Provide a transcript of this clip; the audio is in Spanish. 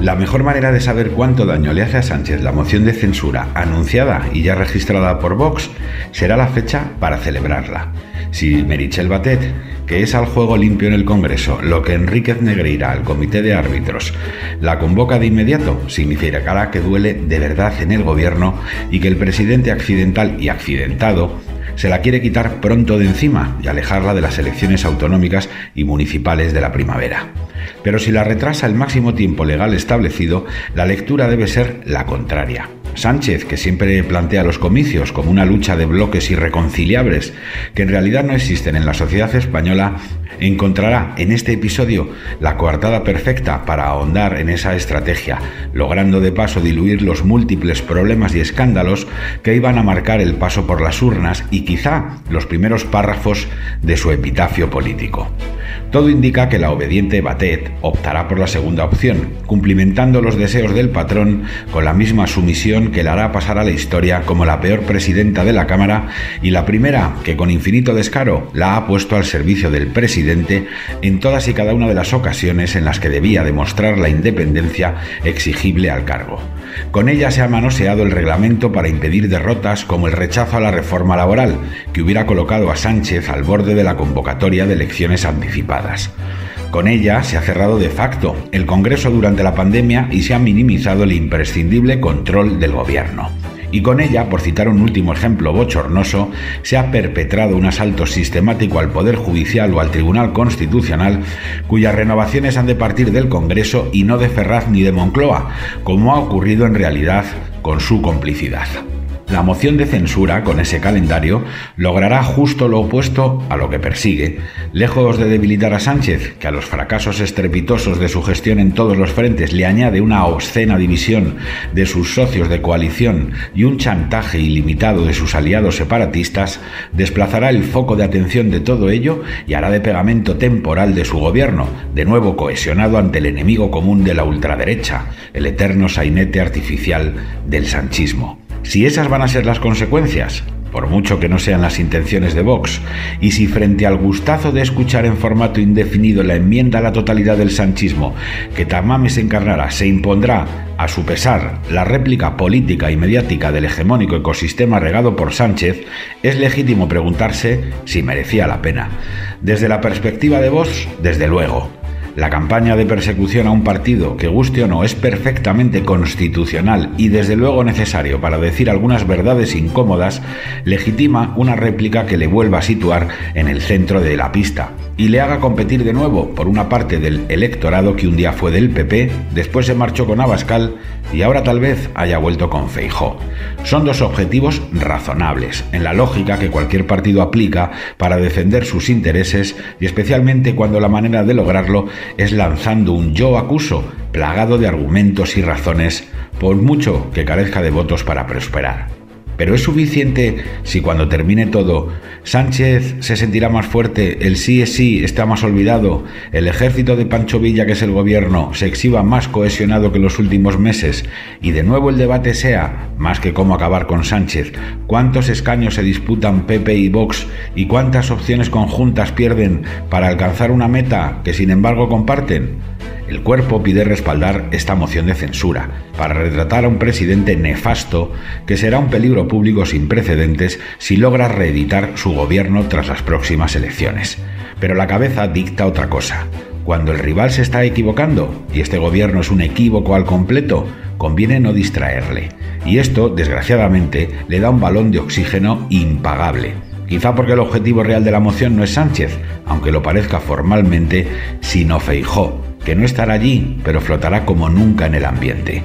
La mejor manera de saber cuánto daño le hace a Sánchez la moción de censura anunciada y ya registrada por Vox será la fecha para celebrarla. Si Merichel Batet, que es al juego limpio en el Congreso, lo que Enríquez Negreira, el comité de árbitros, la convoca de inmediato, significará que duele de verdad en el gobierno y que el presidente accidental y accidentado se la quiere quitar pronto de encima y alejarla de las elecciones autonómicas y municipales de la primavera. Pero si la retrasa el máximo tiempo legal establecido, la lectura debe ser la contraria. Sánchez, que siempre plantea los comicios como una lucha de bloques irreconciliables que en realidad no existen en la sociedad española, encontrará en este episodio la coartada perfecta para ahondar en esa estrategia, logrando de paso diluir los múltiples problemas y escándalos que iban a marcar el paso por las urnas y quizá los primeros párrafos de su epitafio político. Todo indica que la obediente Batet optará por la segunda opción, cumplimentando los deseos del patrón con la misma sumisión que le hará pasar a la historia como la peor presidenta de la Cámara y la primera que con infinito descaro la ha puesto al servicio del presidente en todas y cada una de las ocasiones en las que debía demostrar la independencia exigible al cargo. Con ella se ha manoseado el reglamento para impedir derrotas como el rechazo a la reforma laboral, que hubiera colocado a Sánchez al borde de la convocatoria de elecciones anticipadas. Con ella se ha cerrado de facto el Congreso durante la pandemia y se ha minimizado el imprescindible control del gobierno y con ella, por citar un último ejemplo bochornoso, se ha perpetrado un asalto sistemático al Poder Judicial o al Tribunal Constitucional, cuyas renovaciones han de partir del Congreso y no de Ferraz ni de Moncloa, como ha ocurrido en realidad con su complicidad. La moción de censura, con ese calendario, logrará justo lo opuesto a lo que persigue. Lejos de debilitar a Sánchez, que a los fracasos estrepitosos de su gestión en todos los frentes le añade una obscena división de sus socios de coalición y un chantaje ilimitado de sus aliados separatistas, desplazará el foco de atención de todo ello y hará de pegamento temporal de su gobierno, de nuevo cohesionado ante el enemigo común de la ultraderecha, el eterno sainete artificial del sanchismo. Si esas van a ser las consecuencias, por mucho que no sean las intenciones de Vox, y si frente al gustazo de escuchar en formato indefinido la enmienda a la totalidad del sanchismo que Tamames encarnará se impondrá, a su pesar, la réplica política y mediática del hegemónico ecosistema regado por Sánchez, es legítimo preguntarse si merecía la pena. Desde la perspectiva de Vox, desde luego. La campaña de persecución a un partido, que guste o no, es perfectamente constitucional y desde luego necesario para decir algunas verdades incómodas, legitima una réplica que le vuelva a situar en el centro de la pista y le haga competir de nuevo por una parte del electorado que un día fue del PP, después se marchó con Abascal y ahora tal vez haya vuelto con Feijó. Son dos objetivos razonables, en la lógica que cualquier partido aplica para defender sus intereses y especialmente cuando la manera de lograrlo es lanzando un yo acuso plagado de argumentos y razones, por mucho que carezca de votos para prosperar. Pero es suficiente si cuando termine todo, Sánchez se sentirá más fuerte, el sí es sí está más olvidado, el ejército de Pancho Villa, que es el gobierno, se exhiba más cohesionado que los últimos meses, y de nuevo el debate sea, más que cómo acabar con Sánchez, cuántos escaños se disputan Pepe y Vox y cuántas opciones conjuntas pierden para alcanzar una meta que sin embargo comparten. El cuerpo pide respaldar esta moción de censura para retratar a un presidente nefasto que será un peligro público sin precedentes si logra reeditar su gobierno tras las próximas elecciones. Pero la cabeza dicta otra cosa. Cuando el rival se está equivocando y este gobierno es un equívoco al completo, conviene no distraerle. Y esto, desgraciadamente, le da un balón de oxígeno impagable. Quizá porque el objetivo real de la moción no es Sánchez, aunque lo parezca formalmente, sino Feijó, que no estará allí, pero flotará como nunca en el ambiente.